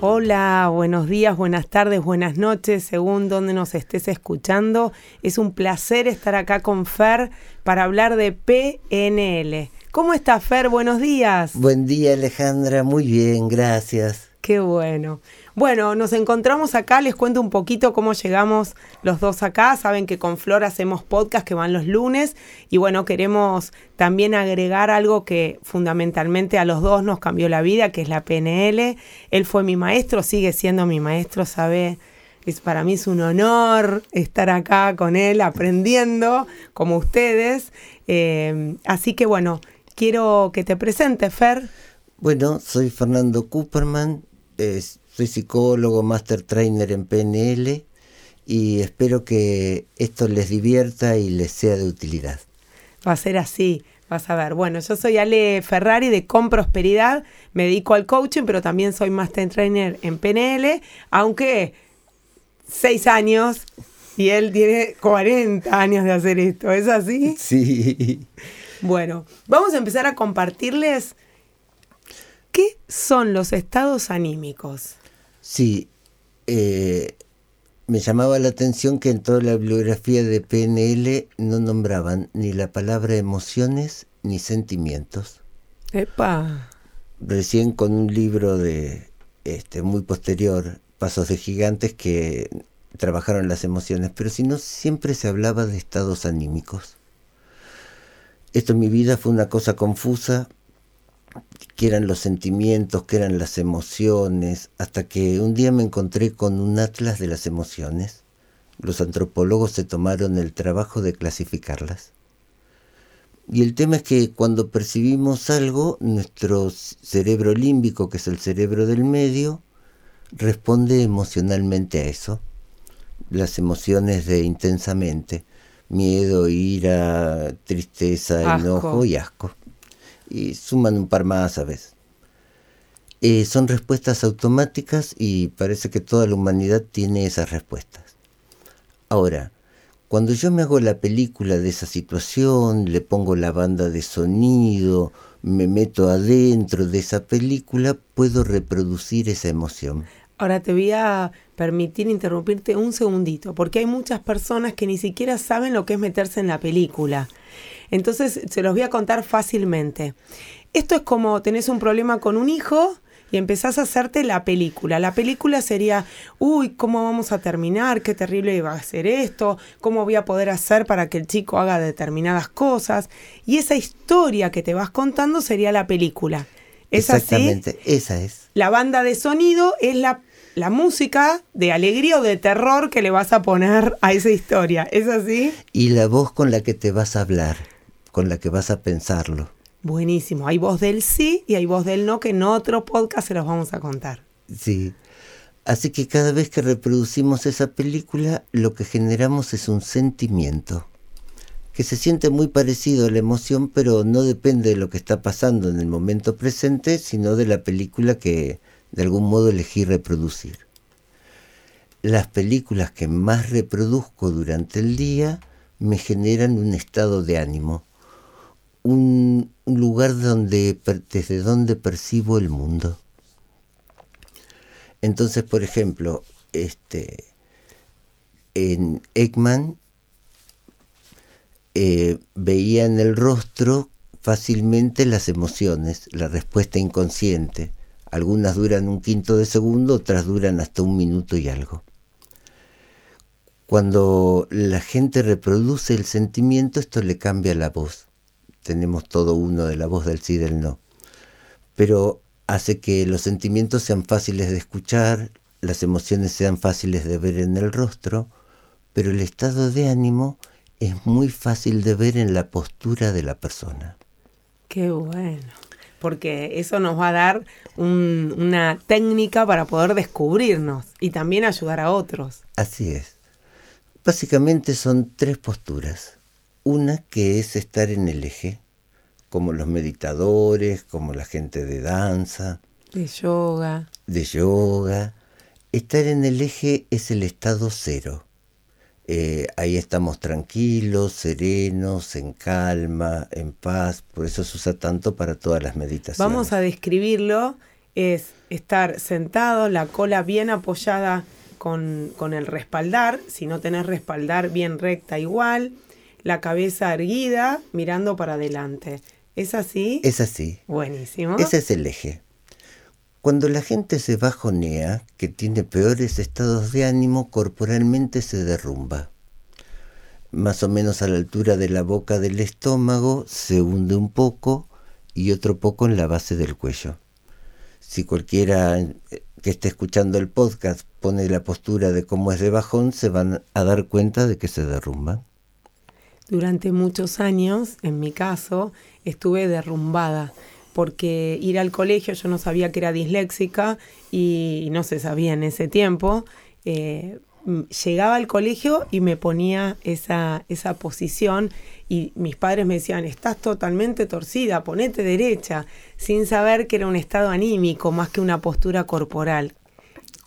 Hola, buenos días, buenas tardes, buenas noches, según donde nos estés escuchando. Es un placer estar acá con Fer para hablar de PNL. ¿Cómo estás, Fer? Buenos días. Buen día, Alejandra. Muy bien, gracias. Qué bueno. Bueno, nos encontramos acá, les cuento un poquito cómo llegamos los dos acá. Saben que con Flor hacemos podcast que van los lunes y bueno, queremos también agregar algo que fundamentalmente a los dos nos cambió la vida, que es la PNL. Él fue mi maestro, sigue siendo mi maestro, sabe. Es, para mí es un honor estar acá con él aprendiendo como ustedes. Eh, así que bueno, quiero que te presentes, Fer. Bueno, soy Fernando Cooperman, soy psicólogo, master trainer en PNL y espero que esto les divierta y les sea de utilidad. Va a ser así, vas a ver. Bueno, yo soy Ale Ferrari de Con Prosperidad, me dedico al coaching, pero también soy master trainer en PNL, aunque seis años y él tiene 40 años de hacer esto, ¿es así? Sí. Bueno, vamos a empezar a compartirles ¿Qué son los estados anímicos? Sí, eh, me llamaba la atención que en toda la bibliografía de PNL no nombraban ni la palabra emociones ni sentimientos. Epa. Recién con un libro de este muy posterior, Pasos de Gigantes, que trabajaron las emociones, pero si no, siempre se hablaba de estados anímicos. Esto en mi vida fue una cosa confusa, que eran los sentimientos, que eran las emociones, hasta que un día me encontré con un atlas de las emociones. Los antropólogos se tomaron el trabajo de clasificarlas. Y el tema es que cuando percibimos algo, nuestro cerebro límbico, que es el cerebro del medio, responde emocionalmente a eso. Las emociones de intensamente, miedo, ira, tristeza, enojo y asco y suman un par más a veces. Eh, son respuestas automáticas y parece que toda la humanidad tiene esas respuestas. Ahora, cuando yo me hago la película de esa situación, le pongo la banda de sonido, me meto adentro de esa película, puedo reproducir esa emoción. Ahora te voy a permitir interrumpirte un segundito, porque hay muchas personas que ni siquiera saben lo que es meterse en la película. Entonces, se los voy a contar fácilmente. Esto es como tenés un problema con un hijo y empezás a hacerte la película. La película sería, uy, ¿cómo vamos a terminar? Qué terrible va a ser esto, cómo voy a poder hacer para que el chico haga determinadas cosas. Y esa historia que te vas contando sería la película. ¿Es Exactamente, esa es. La banda de sonido es la, la música de alegría o de terror que le vas a poner a esa historia. ¿Es así? Y la voz con la que te vas a hablar con la que vas a pensarlo. Buenísimo. Hay voz del sí y hay voz del no que en otro podcast se los vamos a contar. Sí. Así que cada vez que reproducimos esa película, lo que generamos es un sentimiento que se siente muy parecido a la emoción, pero no depende de lo que está pasando en el momento presente, sino de la película que de algún modo elegí reproducir. Las películas que más reproduzco durante el día me generan un estado de ánimo, un, lugar donde, desde donde percibo el mundo. Entonces, por ejemplo, este, en Ekman eh, veía en el rostro fácilmente las emociones, la respuesta inconsciente. Algunas duran un quinto de segundo, otras duran hasta un minuto y algo. Cuando la gente reproduce el sentimiento, esto le cambia la voz tenemos todo uno de la voz del sí y del no. Pero hace que los sentimientos sean fáciles de escuchar, las emociones sean fáciles de ver en el rostro, pero el estado de ánimo es muy fácil de ver en la postura de la persona. Qué bueno, porque eso nos va a dar una técnica para poder descubrirnos y también ayudar a otros. Así es. Básicamente son tres posturas. Una que es estar en el eje, como los meditadores, como la gente de danza. De yoga. De yoga. Estar en el eje es el estado cero. Eh, ahí estamos tranquilos, serenos, en calma, en paz. Por eso se usa tanto para todas las meditaciones. Vamos a describirlo. Es estar sentado, la cola bien apoyada con, con el respaldar. Si no tenés respaldar, bien recta igual. La cabeza erguida, mirando para adelante. ¿Es así? Es así. Buenísimo. Ese es el eje. Cuando la gente se bajonea, que tiene peores estados de ánimo, corporalmente se derrumba. Más o menos a la altura de la boca del estómago, se hunde un poco y otro poco en la base del cuello. Si cualquiera eh, que esté escuchando el podcast pone la postura de cómo es de bajón, se van a dar cuenta de que se derrumban. Durante muchos años, en mi caso, estuve derrumbada porque ir al colegio yo no sabía que era disléxica y no se sabía en ese tiempo. Eh, llegaba al colegio y me ponía esa, esa posición y mis padres me decían, estás totalmente torcida, ponete derecha, sin saber que era un estado anímico más que una postura corporal.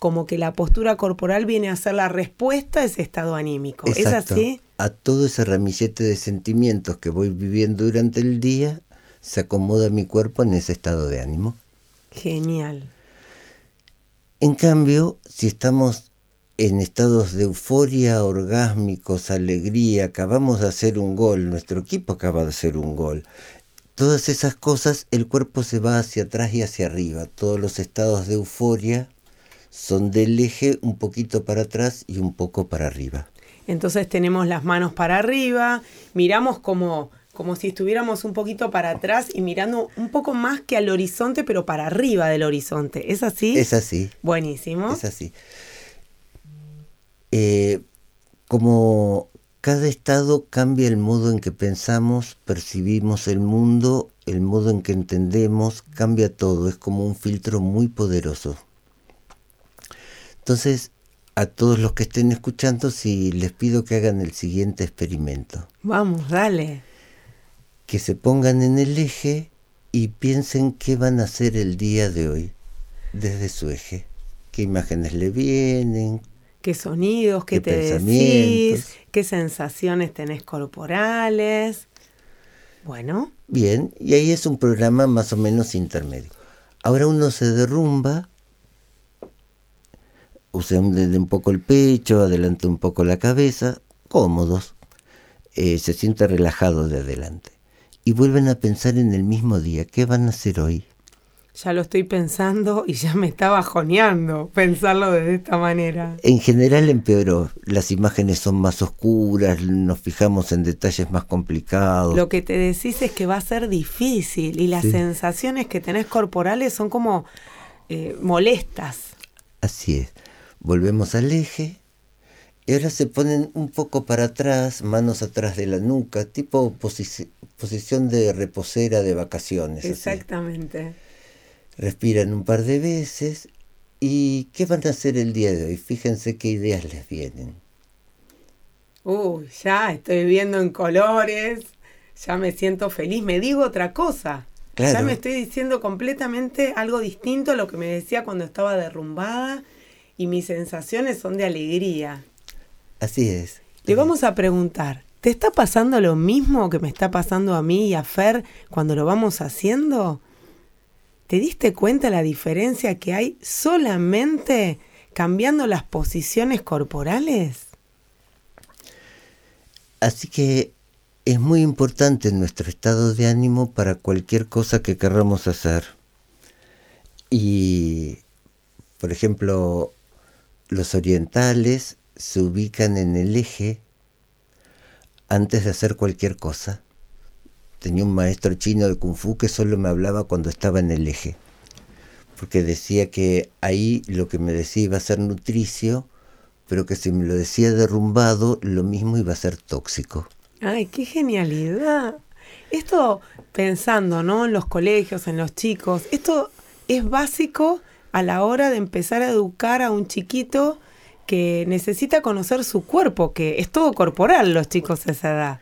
Como que la postura corporal viene a ser la respuesta a ese estado anímico. ¿Es así? A todo ese ramillete de sentimientos que voy viviendo durante el día, se acomoda mi cuerpo en ese estado de ánimo. Genial. En cambio, si estamos en estados de euforia, orgásmicos, alegría, acabamos de hacer un gol, nuestro equipo acaba de hacer un gol, todas esas cosas, el cuerpo se va hacia atrás y hacia arriba. Todos los estados de euforia son del eje un poquito para atrás y un poco para arriba. Entonces tenemos las manos para arriba, miramos como como si estuviéramos un poquito para atrás y mirando un poco más que al horizonte, pero para arriba del horizonte. ¿Es así? Es así. Buenísimo. Es así. Eh, como cada estado cambia el modo en que pensamos, percibimos el mundo, el modo en que entendemos, cambia todo, es como un filtro muy poderoso. Entonces, a todos los que estén escuchando, si les pido que hagan el siguiente experimento. Vamos, dale que se pongan en el eje y piensen qué van a hacer el día de hoy desde su eje. ¿Qué imágenes le vienen? ¿Qué sonidos? ¿Qué, te decís? ¿Qué sensaciones tenés corporales? Bueno. Bien, y ahí es un programa más o menos intermedio. Ahora uno se derrumba, usa un poco el pecho, adelante un poco la cabeza, cómodos. Eh, se siente relajado de adelante y vuelven a pensar en el mismo día. ¿Qué van a hacer hoy? Ya lo estoy pensando y ya me está bajoneando pensarlo de esta manera. En general empeoró. Las imágenes son más oscuras, nos fijamos en detalles más complicados. Lo que te decís es que va a ser difícil y las sensaciones que tenés corporales son como eh, molestas. Así es. Volvemos al eje y ahora se ponen un poco para atrás, manos atrás de la nuca, tipo posición de reposera de vacaciones. Exactamente. Respiran un par de veces. ¿Y qué van a hacer el día de hoy? Fíjense qué ideas les vienen. Uy, ya estoy viendo en colores, ya me siento feliz, me digo otra cosa. Ya me estoy diciendo completamente algo distinto a lo que me decía cuando estaba derrumbada y mis sensaciones son de alegría. Así es. Le vamos a preguntar, ¿te está pasando lo mismo que me está pasando a mí y a Fer cuando lo vamos haciendo? ¿Te diste cuenta la diferencia que hay solamente cambiando las posiciones corporales? Así que es muy importante nuestro estado de ánimo para cualquier cosa que querramos hacer. Y, por ejemplo, los orientales se ubican en el eje antes de hacer cualquier cosa. Tenía un maestro chino de kung fu que solo me hablaba cuando estaba en el eje, porque decía que ahí lo que me decía iba a ser nutricio, pero que si me lo decía derrumbado, lo mismo iba a ser tóxico. Ay, qué genialidad. Esto pensando, ¿no? En los colegios, en los chicos, esto es básico a la hora de empezar a educar a un chiquito que necesita conocer su cuerpo, que es todo corporal los chicos a esa edad.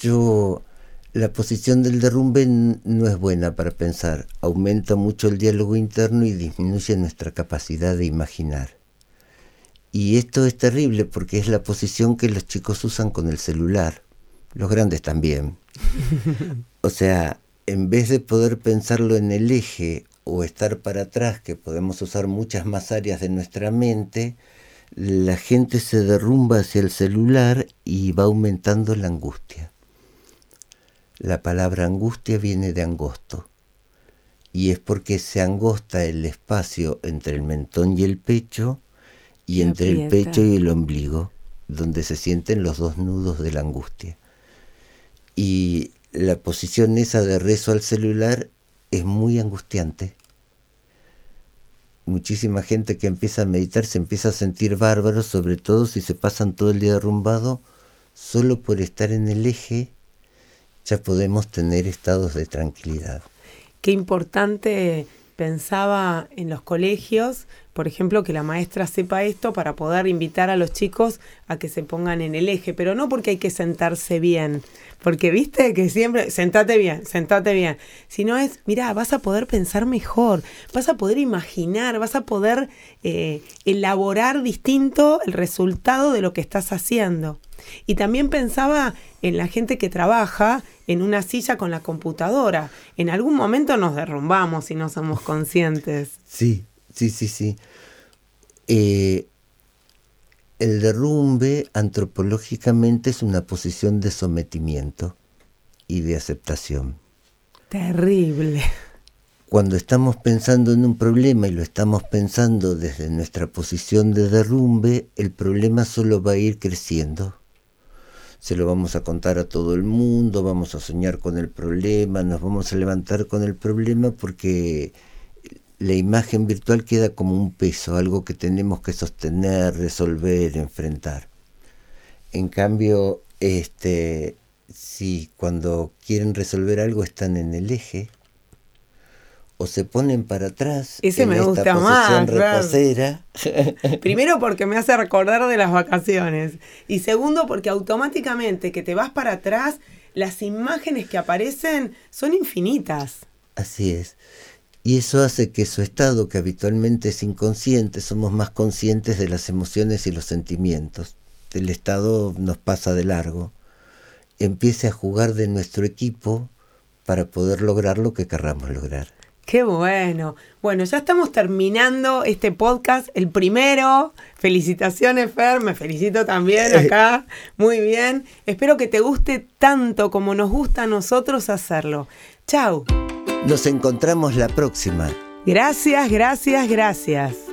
Yo, la posición del derrumbe no es buena para pensar, aumenta mucho el diálogo interno y disminuye nuestra capacidad de imaginar. Y esto es terrible porque es la posición que los chicos usan con el celular, los grandes también. o sea, en vez de poder pensarlo en el eje o estar para atrás, que podemos usar muchas más áreas de nuestra mente, la gente se derrumba hacia el celular y va aumentando la angustia. La palabra angustia viene de angosto y es porque se angosta el espacio entre el mentón y el pecho y entre el pecho y el ombligo, donde se sienten los dos nudos de la angustia. Y la posición esa de rezo al celular es muy angustiante. Muchísima gente que empieza a meditar se empieza a sentir bárbaro, sobre todo si se pasan todo el día derrumbado, solo por estar en el eje ya podemos tener estados de tranquilidad. Qué importante pensaba en los colegios, por ejemplo, que la maestra sepa esto para poder invitar a los chicos a que se pongan en el eje, pero no porque hay que sentarse bien, porque viste que siempre, sentate bien, sentate bien, sino es, mira, vas a poder pensar mejor, vas a poder imaginar, vas a poder eh, elaborar distinto el resultado de lo que estás haciendo. Y también pensaba en la gente que trabaja en una silla con la computadora. En algún momento nos derrumbamos y no somos conscientes. Sí, sí, sí, sí. Eh, el derrumbe antropológicamente es una posición de sometimiento y de aceptación. Terrible. Cuando estamos pensando en un problema y lo estamos pensando desde nuestra posición de derrumbe, el problema solo va a ir creciendo se lo vamos a contar a todo el mundo, vamos a soñar con el problema, nos vamos a levantar con el problema porque la imagen virtual queda como un peso, algo que tenemos que sostener, resolver, enfrentar. En cambio, este, si cuando quieren resolver algo están en el eje, o se ponen para atrás. Ese me gusta más. Primero porque me hace recordar de las vacaciones. Y segundo porque automáticamente que te vas para atrás, las imágenes que aparecen son infinitas. Así es. Y eso hace que su estado, que habitualmente es inconsciente, somos más conscientes de las emociones y los sentimientos. El estado nos pasa de largo. Empiece a jugar de nuestro equipo para poder lograr lo que querramos lograr. Qué bueno. Bueno, ya estamos terminando este podcast, el primero. Felicitaciones, Fer, me felicito también acá. Muy bien. Espero que te guste tanto como nos gusta a nosotros hacerlo. Chau. Nos encontramos la próxima. Gracias, gracias, gracias.